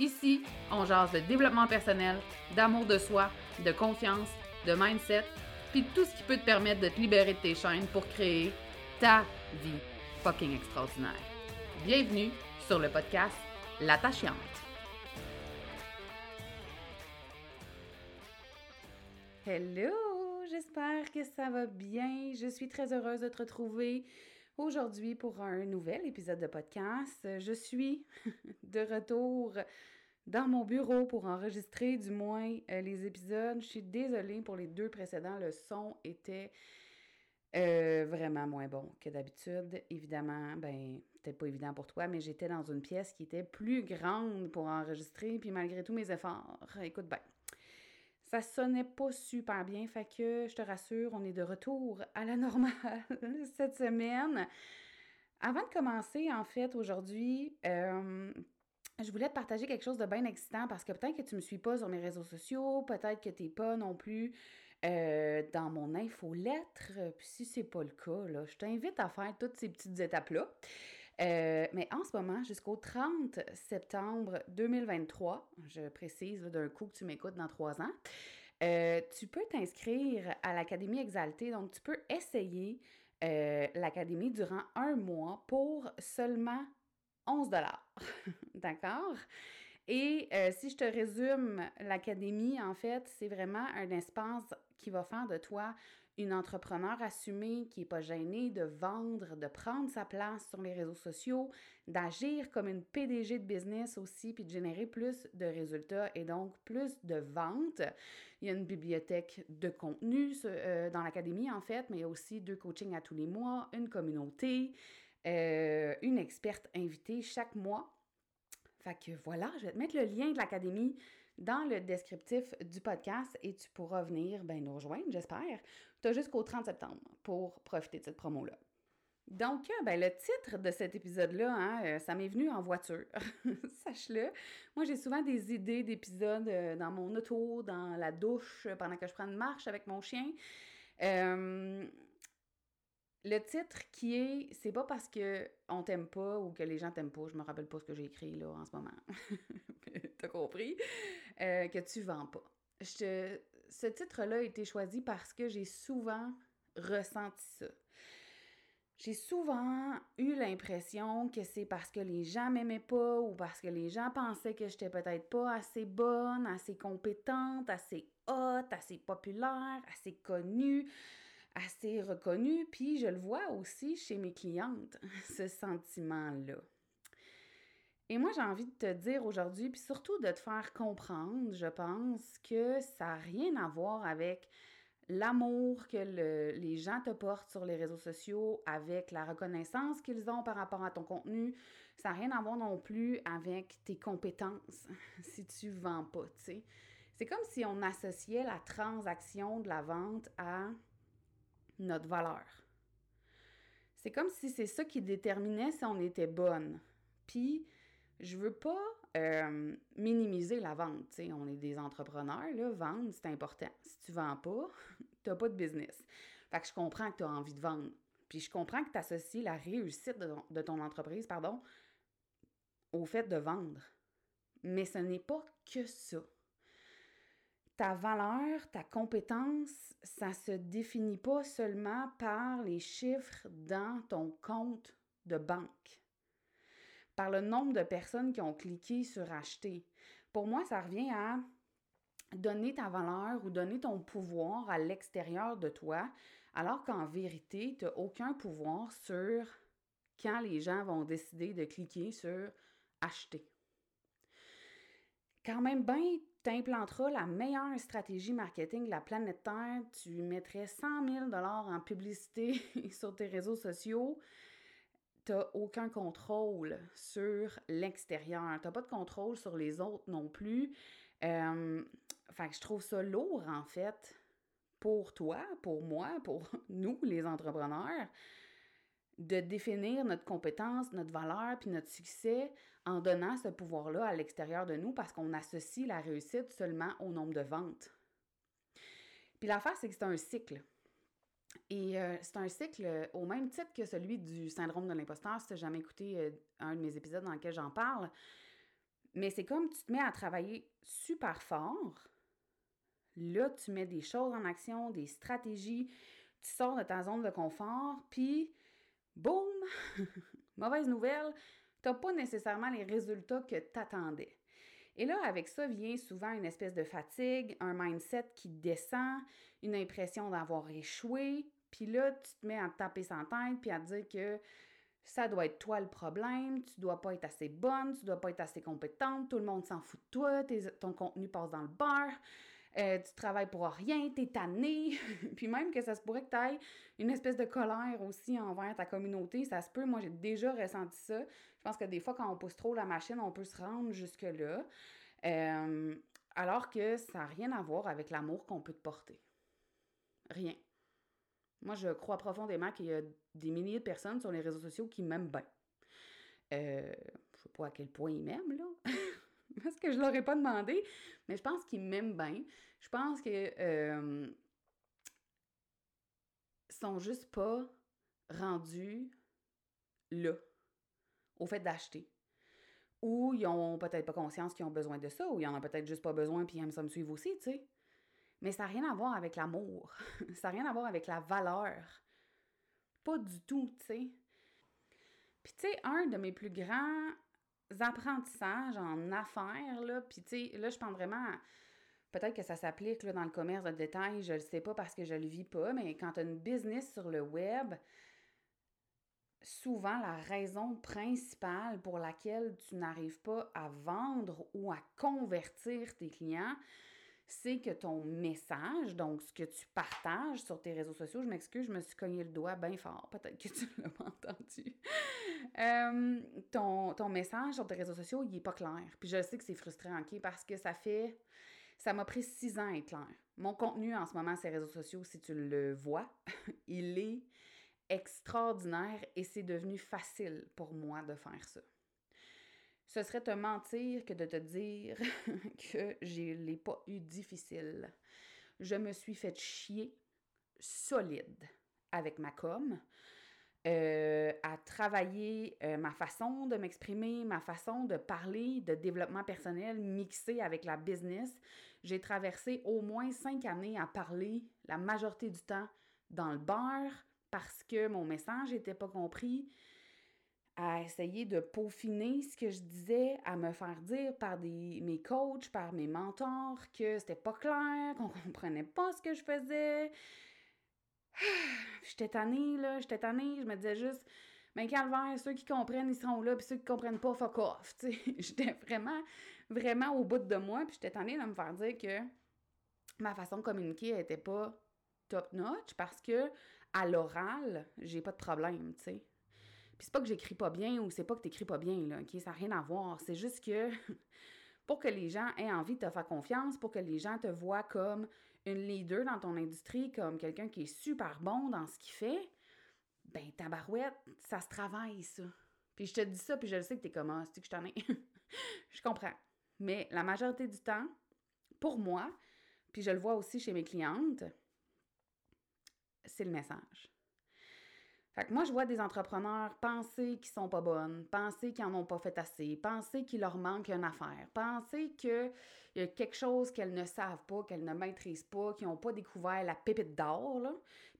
Ici, on jase de développement personnel, d'amour de soi, de confiance, de mindset, puis tout ce qui peut te permettre de te libérer de tes chaînes pour créer ta vie fucking extraordinaire. Bienvenue sur le podcast L'attachante. Hello, j'espère que ça va bien. Je suis très heureuse de te retrouver aujourd'hui pour un nouvel épisode de podcast. Je suis de retour dans mon bureau pour enregistrer du moins euh, les épisodes. Je suis désolée pour les deux précédents. Le son était euh, vraiment moins bon que d'habitude. Évidemment, ben, peut-être pas évident pour toi, mais j'étais dans une pièce qui était plus grande pour enregistrer. Puis malgré tous mes efforts, écoute ben, ça sonnait pas super bien. Fait que je te rassure, on est de retour à la normale cette semaine. Avant de commencer, en fait, aujourd'hui, euh, je voulais te partager quelque chose de bien excitant parce que peut-être que tu ne me suis pas sur mes réseaux sociaux, peut-être que tu n'es pas non plus euh, dans mon infolettre. Puis si c'est pas le cas, là, je t'invite à faire toutes ces petites étapes-là. Euh, mais en ce moment, jusqu'au 30 septembre 2023, je précise d'un coup que tu m'écoutes dans trois ans, euh, tu peux t'inscrire à l'Académie Exaltée. Donc, tu peux essayer l'Académie durant un mois pour seulement 11 D'accord? Et euh, si je te résume, l'académie, en fait, c'est vraiment un espace qui va faire de toi une entrepreneur assumée qui n'est pas gênée de vendre, de prendre sa place sur les réseaux sociaux, d'agir comme une PDG de business aussi, puis de générer plus de résultats et donc plus de ventes. Il y a une bibliothèque de contenu euh, dans l'académie, en fait, mais il y a aussi deux coachings à tous les mois, une communauté. Euh, une experte invitée chaque mois. Fait que voilà, je vais te mettre le lien de l'académie dans le descriptif du podcast et tu pourras venir ben, nous rejoindre, j'espère. Tu as jusqu'au 30 septembre pour profiter de cette promo-là. Donc, euh, ben, le titre de cet épisode-là, hein, euh, ça m'est venu en voiture. Sache-le. Moi, j'ai souvent des idées d'épisodes dans mon auto, dans la douche, pendant que je prends une marche avec mon chien. Le titre qui est C'est pas parce que on t'aime pas ou que les gens t'aiment pas, je me rappelle pas ce que j'ai écrit là en ce moment. T'as compris? Euh, que tu vends pas. Ce titre-là a été choisi parce que j'ai souvent ressenti ça. J'ai souvent eu l'impression que c'est parce que les gens m'aimaient pas ou parce que les gens pensaient que j'étais peut-être pas assez bonne, assez compétente, assez haute, assez populaire, assez connue assez reconnu, puis je le vois aussi chez mes clientes, ce sentiment-là. Et moi, j'ai envie de te dire aujourd'hui, puis surtout de te faire comprendre, je pense, que ça n'a rien à voir avec l'amour que les gens te portent sur les réseaux sociaux, avec la reconnaissance qu'ils ont par rapport à ton contenu. Ça n'a rien à voir non plus avec tes compétences si tu vends pas, tu. C'est comme si on associait la transaction de la vente à notre valeur. C'est comme si c'est ça qui déterminait si on était bonne. Puis, je veux pas euh, minimiser la vente. on est des entrepreneurs, là, vendre, c'est important. Si tu vends pas, tu n'as pas de business. Fait que je comprends que tu as envie de vendre. Puis je comprends que tu associes la réussite de de ton entreprise, pardon, au fait de vendre. Mais ce n'est pas que ça ta valeur, ta compétence, ça se définit pas seulement par les chiffres dans ton compte de banque, par le nombre de personnes qui ont cliqué sur acheter. Pour moi, ça revient à donner ta valeur ou donner ton pouvoir à l'extérieur de toi, alors qu'en vérité, tu n'as aucun pouvoir sur quand les gens vont décider de cliquer sur acheter. Quand même bien, tu implanteras la meilleure stratégie marketing de la planète Terre, tu mettrais 100 000 en publicité sur tes réseaux sociaux, tu n'as aucun contrôle sur l'extérieur. Tu n'as pas de contrôle sur les autres non plus. Euh, fait que je trouve ça lourd, en fait, pour toi, pour moi, pour nous, les entrepreneurs, de définir notre compétence, notre valeur, puis notre succès en donnant ce pouvoir-là à l'extérieur de nous parce qu'on associe la réussite seulement au nombre de ventes. Puis l'affaire, c'est que c'est un cycle. Et euh, c'est un cycle au même titre que celui du syndrome de l'imposteur, si tu n'as jamais écouté euh, un de mes épisodes dans lequel j'en parle. Mais c'est comme tu te mets à travailler super fort. Là, tu mets des choses en action, des stratégies, tu sors de ta zone de confort, puis boum, mauvaise nouvelle, tu n'as pas nécessairement les résultats que tu attendais. Et là, avec ça vient souvent une espèce de fatigue, un mindset qui descend, une impression d'avoir échoué, puis là, tu te mets à taper sans tête, puis à dire que ça doit être toi le problème, tu dois pas être assez bonne, tu dois pas être assez compétente, tout le monde s'en fout de toi, ton contenu passe dans le beurre, euh, tu travailles pour rien, tu es tanné, puis même que ça se pourrait que tu ailles une espèce de colère aussi envers ta communauté, ça se peut, moi j'ai déjà ressenti ça. Je pense que des fois quand on pousse trop la machine, on peut se rendre jusque-là, euh, alors que ça n'a rien à voir avec l'amour qu'on peut te porter. Rien. Moi, je crois profondément qu'il y a des milliers de personnes sur les réseaux sociaux qui m'aiment bien. Euh, je sais pas à quel point ils m'aiment, là. Parce que je leur ai pas demandé, mais je pense qu'ils m'aiment bien. Je pense que euh, sont juste pas rendus là, au fait d'acheter. Ou ils ont peut-être pas conscience qu'ils ont besoin de ça, ou ils en ont peut-être juste pas besoin puis ils aiment ça me suivre aussi, tu sais. Mais ça n'a rien à voir avec l'amour. ça n'a rien à voir avec la valeur. Pas du tout, tu sais. Puis, tu sais, un de mes plus grands apprentissages en affaires, là, puis, tu sais, là, je pense vraiment. Peut-être que ça s'applique dans le commerce de détail, je le sais pas parce que je le vis pas, mais quand tu as une business sur le web, souvent la raison principale pour laquelle tu n'arrives pas à vendre ou à convertir tes clients, c'est que ton message, donc ce que tu partages sur tes réseaux sociaux, je m'excuse, je me suis cogné le doigt bien fort, peut-être que tu l'as pas entendu. Euh, ton, ton, message sur tes réseaux sociaux, il n'est pas clair. Puis je sais que c'est frustrant, OK, parce que ça fait. Ça m'a pris six ans à être clair. Mon contenu en ce moment les réseaux sociaux, si tu le vois, il est extraordinaire et c'est devenu facile pour moi de faire ça ce serait te mentir que de te dire que je l'ai pas eu difficile. Je me suis fait chier solide avec ma com, euh, à travailler euh, ma façon de m'exprimer, ma façon de parler, de développement personnel mixé avec la business. J'ai traversé au moins cinq années à parler la majorité du temps dans le bar parce que mon message n'était pas compris, à essayer de peaufiner ce que je disais, à me faire dire par des, mes coachs, par mes mentors que c'était pas clair, qu'on comprenait pas ce que je faisais. J'étais tannée, là, j'étais tannée, je me disais juste, mais calvaire, ceux qui comprennent, ils seront là, puis ceux qui comprennent pas, fuck off, tu. J'étais vraiment, vraiment au bout de moi, puis j'étais tannée de me faire dire que ma façon de communiquer était pas top notch parce que à l'oral, j'ai pas de problème, tu sais. Puis c'est pas que j'écris pas bien ou c'est pas que t'écris pas bien, là, OK? Ça n'a rien à voir. C'est juste que pour que les gens aient envie de te faire confiance, pour que les gens te voient comme une leader dans ton industrie, comme quelqu'un qui est super bon dans ce qu'il fait, ben tabarouette, ça se travaille, ça. Puis je te dis ça, puis je le sais que t'es comme, ah, que je t'en ai? je comprends. Mais la majorité du temps, pour moi, puis je le vois aussi chez mes clientes, c'est le message. Moi, je vois des entrepreneurs penser qu'ils sont pas bonnes, penser qu'ils en ont pas fait assez, penser qu'il leur manque une affaire, penser qu'il y a quelque chose qu'elles ne savent pas, qu'elles ne maîtrisent pas, qu'ils n'ont pas découvert la pépite d'or,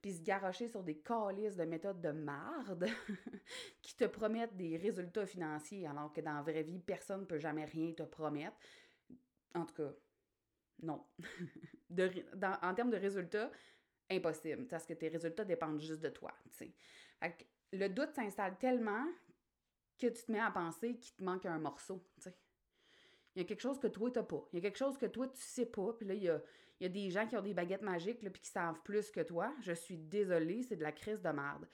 puis se garrocher sur des calices de méthodes de marde qui te promettent des résultats financiers, alors que dans la vraie vie, personne ne peut jamais rien te promettre. En tout cas, non. en termes de résultats, impossible, parce que tes résultats dépendent juste de toi. le doute s'installe tellement que tu te mets à penser qu'il te manque un morceau. Il y a quelque chose que toi, tu n'as pas. Il y a quelque chose que toi, tu sais pas. Puis là, il y a, des gens qui ont des baguettes magiques puis qui savent plus que toi. Je suis désolée, c'est de la crise de merde.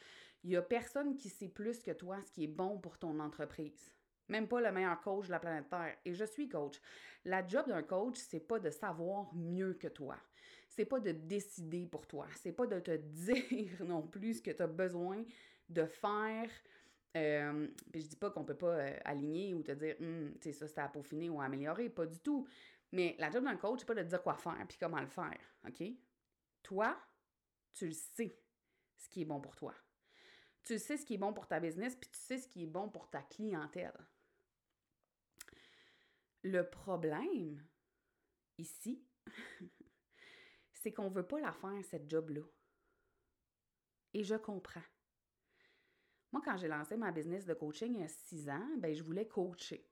Il y a personne qui sait plus que toi ce qui est bon pour ton entreprise. Même pas le meilleur coach de la planète Terre. Et je suis coach. La job d'un coach, c'est pas de savoir mieux que toi. C'est pas de décider pour toi. C'est pas de te dire non plus ce que tu as besoin de faire. Euh, puis je dis pas qu'on peut pas euh, aligner ou te dire, hum, tu sais, ça c'est à peaufiner ou à améliorer. Pas du tout. Mais la job d'un coach, c'est pas de te dire quoi faire puis comment le faire. OK? Toi, tu le sais ce qui est bon pour toi. Tu sais ce qui est bon pour ta business, puis tu sais ce qui est bon pour ta clientèle. Le problème, ici, c'est qu'on ne veut pas la faire, cette job-là. Et je comprends. Moi, quand j'ai lancé ma business de coaching il y a six ans, ben, je voulais coacher.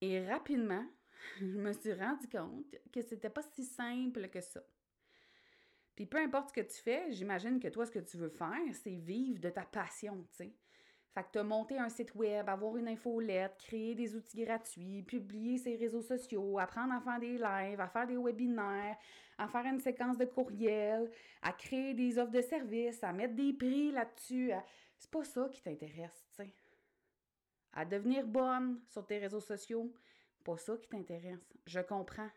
Et rapidement, je me suis rendu compte que c'était pas si simple que ça. Puis peu importe ce que tu fais, j'imagine que toi, ce que tu veux faire, c'est vivre de ta passion, tu sais. Fait que tu as monté un site web, avoir une infolette, créer des outils gratuits, publier ses réseaux sociaux, apprendre à faire des lives, à faire des webinaires, à faire une séquence de courriels, à créer des offres de services, à mettre des prix là-dessus. C'est pas ça qui t'intéresse, tu sais. À devenir bonne sur tes réseaux sociaux, pas ça qui t'intéresse. Je comprends.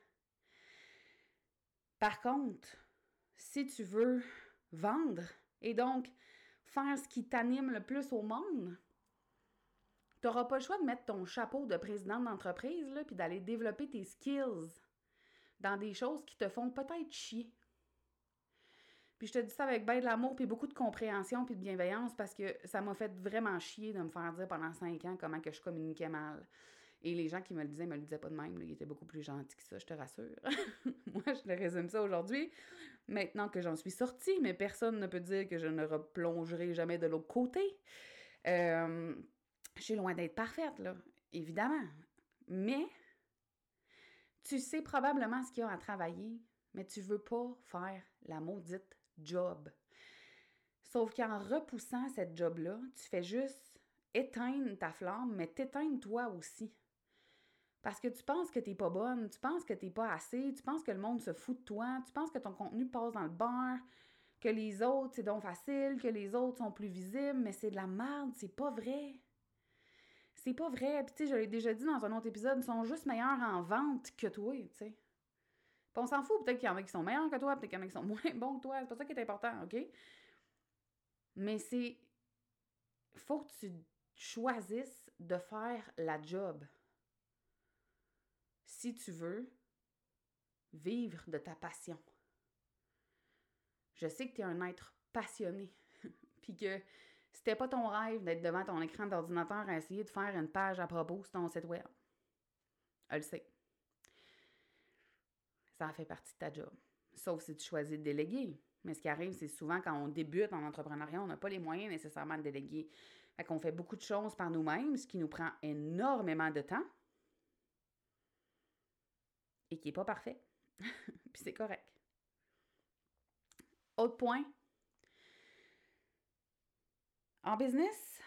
Par contre, si tu veux vendre et donc faire ce qui t'anime le plus au monde, tu n'auras pas le choix de mettre ton chapeau de président d'entreprise puis d'aller développer tes skills dans des choses qui te font peut-être chier. Puis je te dis ça avec bien de l'amour, puis beaucoup de compréhension, puis de bienveillance, parce que ça m'a fait vraiment chier de me faire dire pendant cinq ans comment que je communiquais mal. Et les gens qui me le disaient, me le disaient pas de même. Ils étaient beaucoup plus gentils que ça, je te rassure. Moi, je te résume ça aujourd'hui. Maintenant que j'en suis sortie, mais personne ne peut dire que je ne replongerai jamais de l'autre côté. Euh, je suis loin d'être parfaite, là, évidemment. Mais tu sais probablement ce qu'il y a à travailler, mais tu veux pas faire la maudite job. Sauf qu'en repoussant cette job-là, tu fais juste éteindre ta flamme, mais t'éteindre toi aussi. Parce que tu penses que tu n'es pas bonne, tu penses que tu n'es pas assez, tu penses que le monde se fout de toi, tu penses que ton contenu passe dans le beurre, que les autres, c'est donc facile, que les autres sont plus visibles, mais c'est de la merde, c'est pas vrai. C'est pas vrai. Puis, tu sais, je l'ai déjà dit dans un autre épisode, ils sont juste meilleurs en vente que toi, tu sais. Puis on s'en fout, peut-être qu'il y en a qui sont meilleurs que toi, peut-être qu'il y en a qui sont moins bons que toi, c'est pas ça qui est important, OK? Mais c'est. Faut que tu choisisses de faire la job si tu veux vivre de ta passion. Je sais que tu es un être passionné, puis que c'était pas ton rêve d'être devant ton écran d'ordinateur à essayer de faire une page à propos sur ton site web. Elle le sait. Ça fait partie de ta job. Sauf si tu choisis de déléguer. Mais ce qui arrive, c'est souvent quand on débute en entrepreneuriat, on n'a pas les moyens nécessairement de déléguer. Fait qu'on fait beaucoup de choses par nous-mêmes, ce qui nous prend énormément de temps et qui n'est pas parfait. Puis c'est correct. Autre point. En business,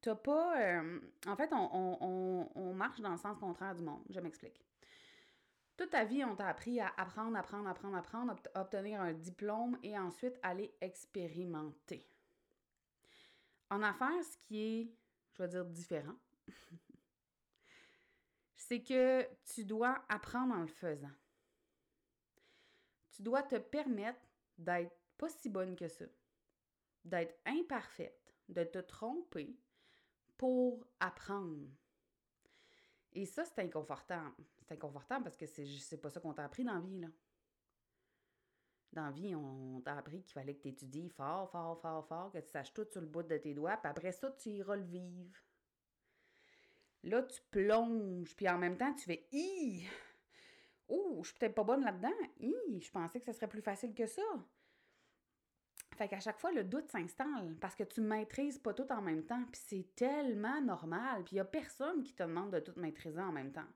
t'as pas. Euh, en fait, on, marche dans le sens contraire du monde. Je m'explique. Toute ta vie, on t'a appris à apprendre, apprendre, apprendre, apprendre, obtenir un diplôme et ensuite aller expérimenter. En affaires, ce qui est, je vais dire, différent, c'est que tu dois apprendre en le faisant. Tu dois te permettre d'être pas si bonne que ça, d'être imparfaite, de te tromper pour apprendre. Et ça, c'est inconfortable. C'est inconfortable parce que c'est pas ça qu'on t'a appris dans la vie, là. Dans la vie, on t'a appris qu'il fallait que tu étudies fort, fort, fort, fort, que tu saches tout sur le bout de tes doigts, puis après ça, tu iras le vivre. Là, tu plonges, puis en même temps, tu fais Hi! Oh, je suis peut-être pas bonne là-dedans. Hi! Je pensais que ce serait plus facile que ça. Fait qu'à chaque fois, le doute s'installe parce que tu maîtrises pas tout en même temps. Puis c'est tellement normal. Puis il n'y a personne qui te demande de tout maîtriser en même temps.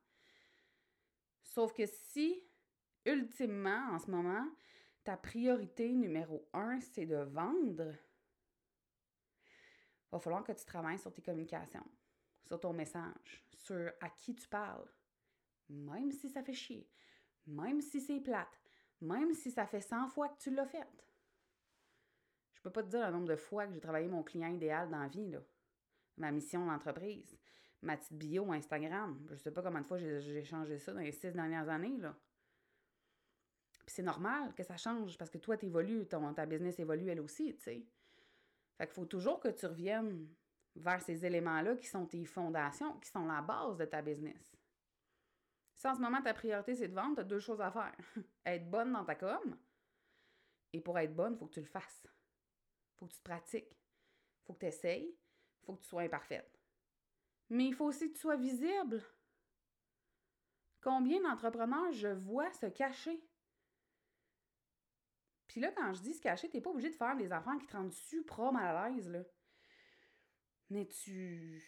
Sauf que si, ultimement, en ce moment, ta priorité numéro un, c'est de vendre, va falloir que tu travailles sur tes communications, sur ton message, sur à qui tu parles. Même si ça fait chier, même si c'est plate, même si ça fait 100 fois que tu l'as fait. Je peux pas te dire le nombre de fois que j'ai travaillé mon client idéal dans la vie, là. Ma mission d'entreprise, ma petite bio Instagram. Je sais pas combien de fois j'ai changé ça dans les six dernières années, là. Puis c'est normal que ça change parce que toi, tu évolues, ton, ta business évolue elle aussi, tu sais. Fait qu'il faut toujours que tu reviennes vers ces éléments-là qui sont tes fondations, qui sont la base de ta business. Si en ce moment ta priorité c'est de vendre, tu as deux choses à faire. être bonne dans ta com, et pour être bonne, il faut que tu le fasses. Il faut que tu te pratiques. Il faut que tu essayes. Il faut que tu sois imparfaite. Mais il faut aussi que tu sois visible. Combien d'entrepreneurs je vois se cacher? Puis là, quand je dis se cacher, t'es pas obligé de faire des enfants qui te rendent super mal à l'aise. Mais tu.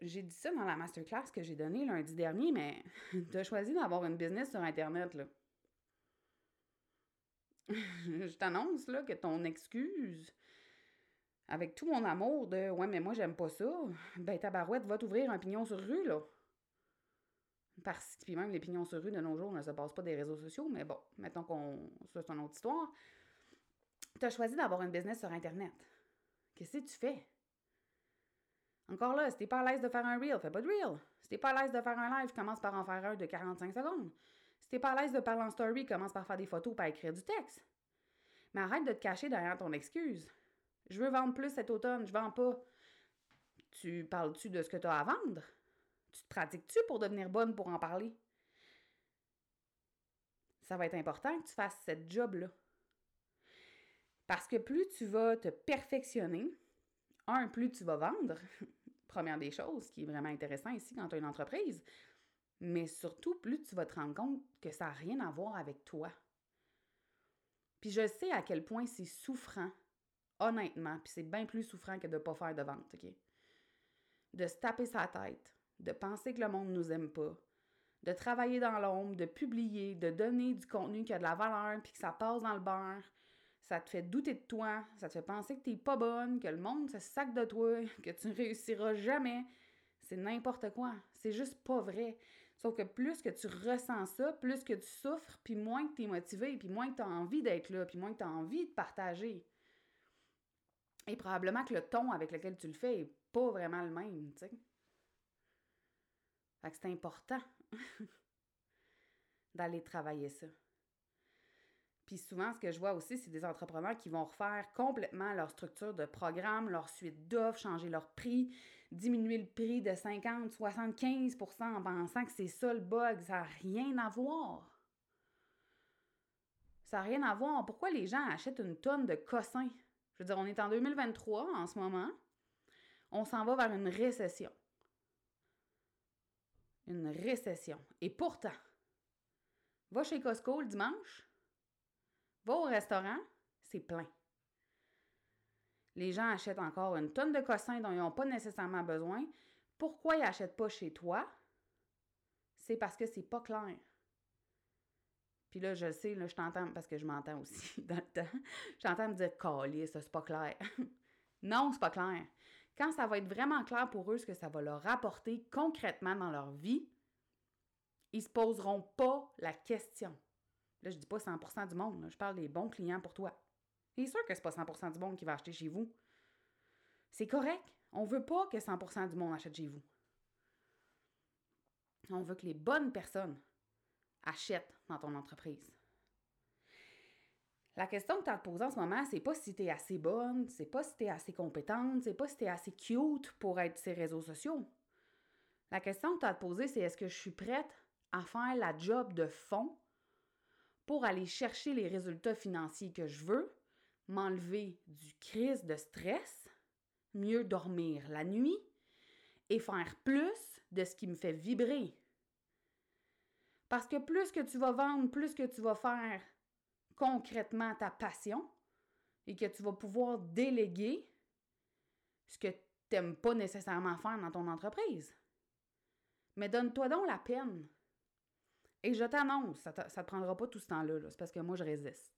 J'ai dit ça dans la masterclass que j'ai donnée lundi dernier, mais tu as choisi d'avoir une business sur Internet, là. je t'annonce, là, que ton excuse, avec tout mon amour de Ouais, mais moi, j'aime pas ça, ben ta barouette va t'ouvrir un pignon sur rue, là. Parce que même les pignons sur rue de nos jours ne se passent pas des réseaux sociaux, mais bon, mettons qu'on. Ça, c'est une autre histoire. Tu as choisi d'avoir une business sur Internet. Qu'est-ce que tu fais? Encore là, si t'es pas à l'aise de faire un reel, fais pas de reel. Si t'es pas à l'aise de faire un live, commence par en faire un de 45 secondes. Si t'es pas à l'aise de parler en story, commence par faire des photos par écrire du texte. Mais arrête de te cacher derrière ton excuse. Je veux vendre plus cet automne, je vends pas. Tu parles-tu de ce que tu as à vendre? Tu te pratiques-tu pour devenir bonne pour en parler? Ça va être important que tu fasses cette job-là. Parce que plus tu vas te perfectionner, plus tu vas vendre, première des choses, qui est vraiment intéressant ici quand tu as une entreprise, mais surtout, plus tu vas te rendre compte que ça n'a rien à voir avec toi. Puis je sais à quel point c'est souffrant, honnêtement, puis c'est bien plus souffrant que de ne pas faire de vente, OK? De se taper sa tête, de penser que le monde ne nous aime pas, de travailler dans l'ombre, de publier, de donner du contenu qui a de la valeur, puis que ça passe dans le beurre, ça te fait douter de toi, ça te fait penser que tu n'es pas bonne, que le monde se sac de toi, que tu ne réussiras jamais. C'est n'importe quoi. C'est juste pas vrai. Sauf que plus que tu ressens ça, plus que tu souffres, puis moins que tu es motivé, puis moins que tu as envie d'être là, puis moins que tu as envie de partager. Et probablement que le ton avec lequel tu le fais est pas vraiment le même, tu sais. Fait que c'est important d'aller travailler ça. Puis souvent, ce que je vois aussi, c'est des entrepreneurs qui vont refaire complètement leur structure de programme, leur suite d'offres, changer leur prix, diminuer le prix de 50, 75% en pensant que c'est ça le bug. Ça n'a rien à voir. Ça n'a rien à voir. Pourquoi les gens achètent une tonne de cossins? Je veux dire, on est en 2023 en ce moment. On s'en va vers une récession. Une récession. Et pourtant, va chez Costco le dimanche, Va au restaurant, c'est plein. Les gens achètent encore une tonne de cossins dont ils n'ont pas nécessairement besoin. Pourquoi ils n'achètent pas chez toi? C'est parce que c'est pas clair. Puis là, je sais, là, je t'entends, parce que je m'entends aussi dans le temps, je t'entends me dire, ça, c'est pas clair. non, c'est pas clair. Quand ça va être vraiment clair pour eux ce que ça va leur apporter concrètement dans leur vie, ils se poseront pas la question. Là, je dis pas 100% du monde, je parle des bons clients pour toi. C'est sûr que c'est pas 100% du monde qui va acheter chez vous? C'est correct. On veut pas que 100% du monde achète chez vous. On veut que les bonnes personnes achètent dans ton entreprise. La question que tu as te poser en ce moment, c'est pas si tu es assez bonne, c'est pas si tu es assez compétente, c'est pas si tu es assez cute pour être sur ces réseaux sociaux. La question que tu as à te poser, c'est est-ce que je suis prête à faire la job de fond pour aller chercher les résultats financiers que je veux, m'enlever du crise de stress, mieux dormir la nuit et faire plus de ce qui me fait vibrer. Parce que plus que tu vas vendre, plus que tu vas faire concrètement ta passion et que tu vas pouvoir déléguer ce que tu n'aimes pas nécessairement faire dans ton entreprise. Mais donne-toi donc la peine Et je t'annonce, ça ne te prendra pas tout ce temps-là. c'est parce que moi, je résiste.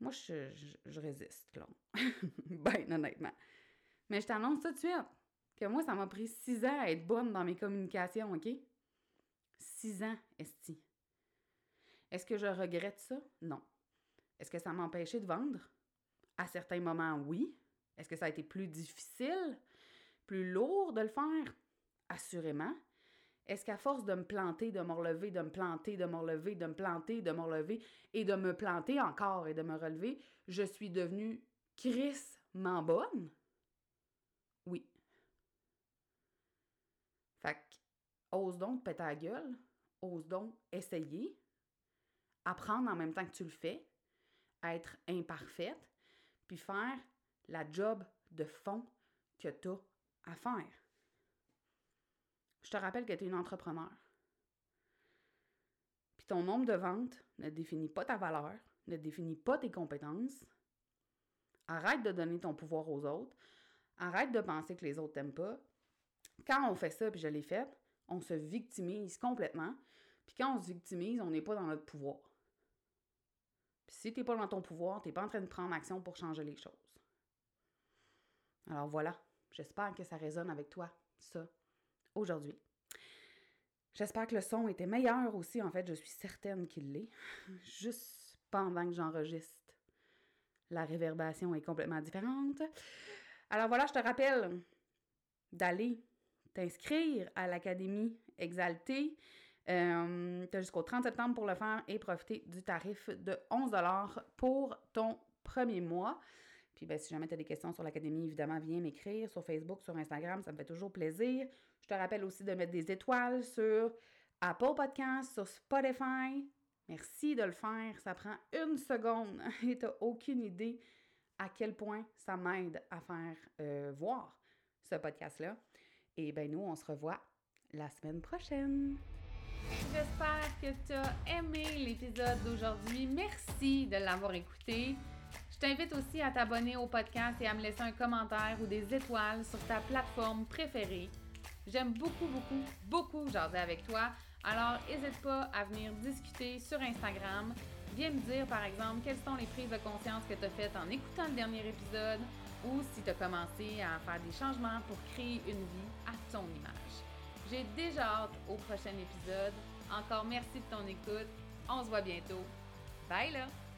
Moi, je, résiste, là. ben, honnêtement. Mais je t'annonce tout de suite que moi, ça m'a pris six ans à être bonne dans mes communications, OK? Six ans, esti. Est-ce que je regrette ça? Non. Est-ce que ça m'a empêché de vendre? À certains moments, oui. Est-ce que ça a été plus difficile, plus lourd de le faire? Assurément. Est-ce qu'à force de me planter, de me relever, de me planter, de me relever, de me planter, de me relever et de me planter encore et de me relever, je suis devenue crissement bonne? Oui. Fait que, ose donc péter la gueule, ose donc essayer, apprendre en même temps que tu le fais, être imparfaite, puis faire la job de fond que tu as à faire. Je te rappelle que tu es une entrepreneur. Puis ton nombre de ventes ne définit pas ta valeur, ne définit pas tes compétences. Arrête de donner ton pouvoir aux autres. Arrête de penser que les autres t'aiment pas. Quand on fait ça, puis je l'ai fait, on se victimise complètement. Puis quand on se victimise, on n'est pas dans notre pouvoir. Puis si tu n'es pas dans ton pouvoir, tu n'es pas en train de prendre action pour changer les choses. Alors voilà, j'espère que ça résonne avec toi, ça, aujourd'hui. J'espère que le son était meilleur aussi. En fait, je suis certaine qu'il l'est. Juste pendant que j'enregistre, la réverbération est complètement différente. Alors voilà, je te rappelle d'aller t'inscrire à l'Académie Exaltée. Euh, tu as jusqu'au 30 septembre pour le faire et profiter du tarif de 11 pour ton premier mois. Puis ben, si jamais tu as des questions sur l'Académie, évidemment, viens m'écrire sur Facebook, sur Instagram, ça me fait toujours plaisir. Je te rappelle aussi de mettre des étoiles sur Apple Podcasts, sur Spotify. Merci de le faire. Ça prend une seconde et tu aucune idée à quel point ça m'aide à faire euh, voir ce podcast-là. Et bien, nous, on se revoit la semaine prochaine. J'espère que tu as aimé l'épisode d'aujourd'hui. Merci de l'avoir écouté. T'invite aussi à t'abonner au podcast et à me laisser un commentaire ou des étoiles sur ta plateforme préférée. J'aime beaucoup, beaucoup, beaucoup jaser avec toi. Alors, n'hésite pas à venir discuter sur Instagram. Viens me dire, par exemple, quelles sont les prises de conscience que tu as faites en écoutant le dernier épisode ou si tu as commencé à faire des changements pour créer une vie à ton image. J'ai déjà hâte au prochain épisode. Encore merci de ton écoute. On se voit bientôt. Bye là!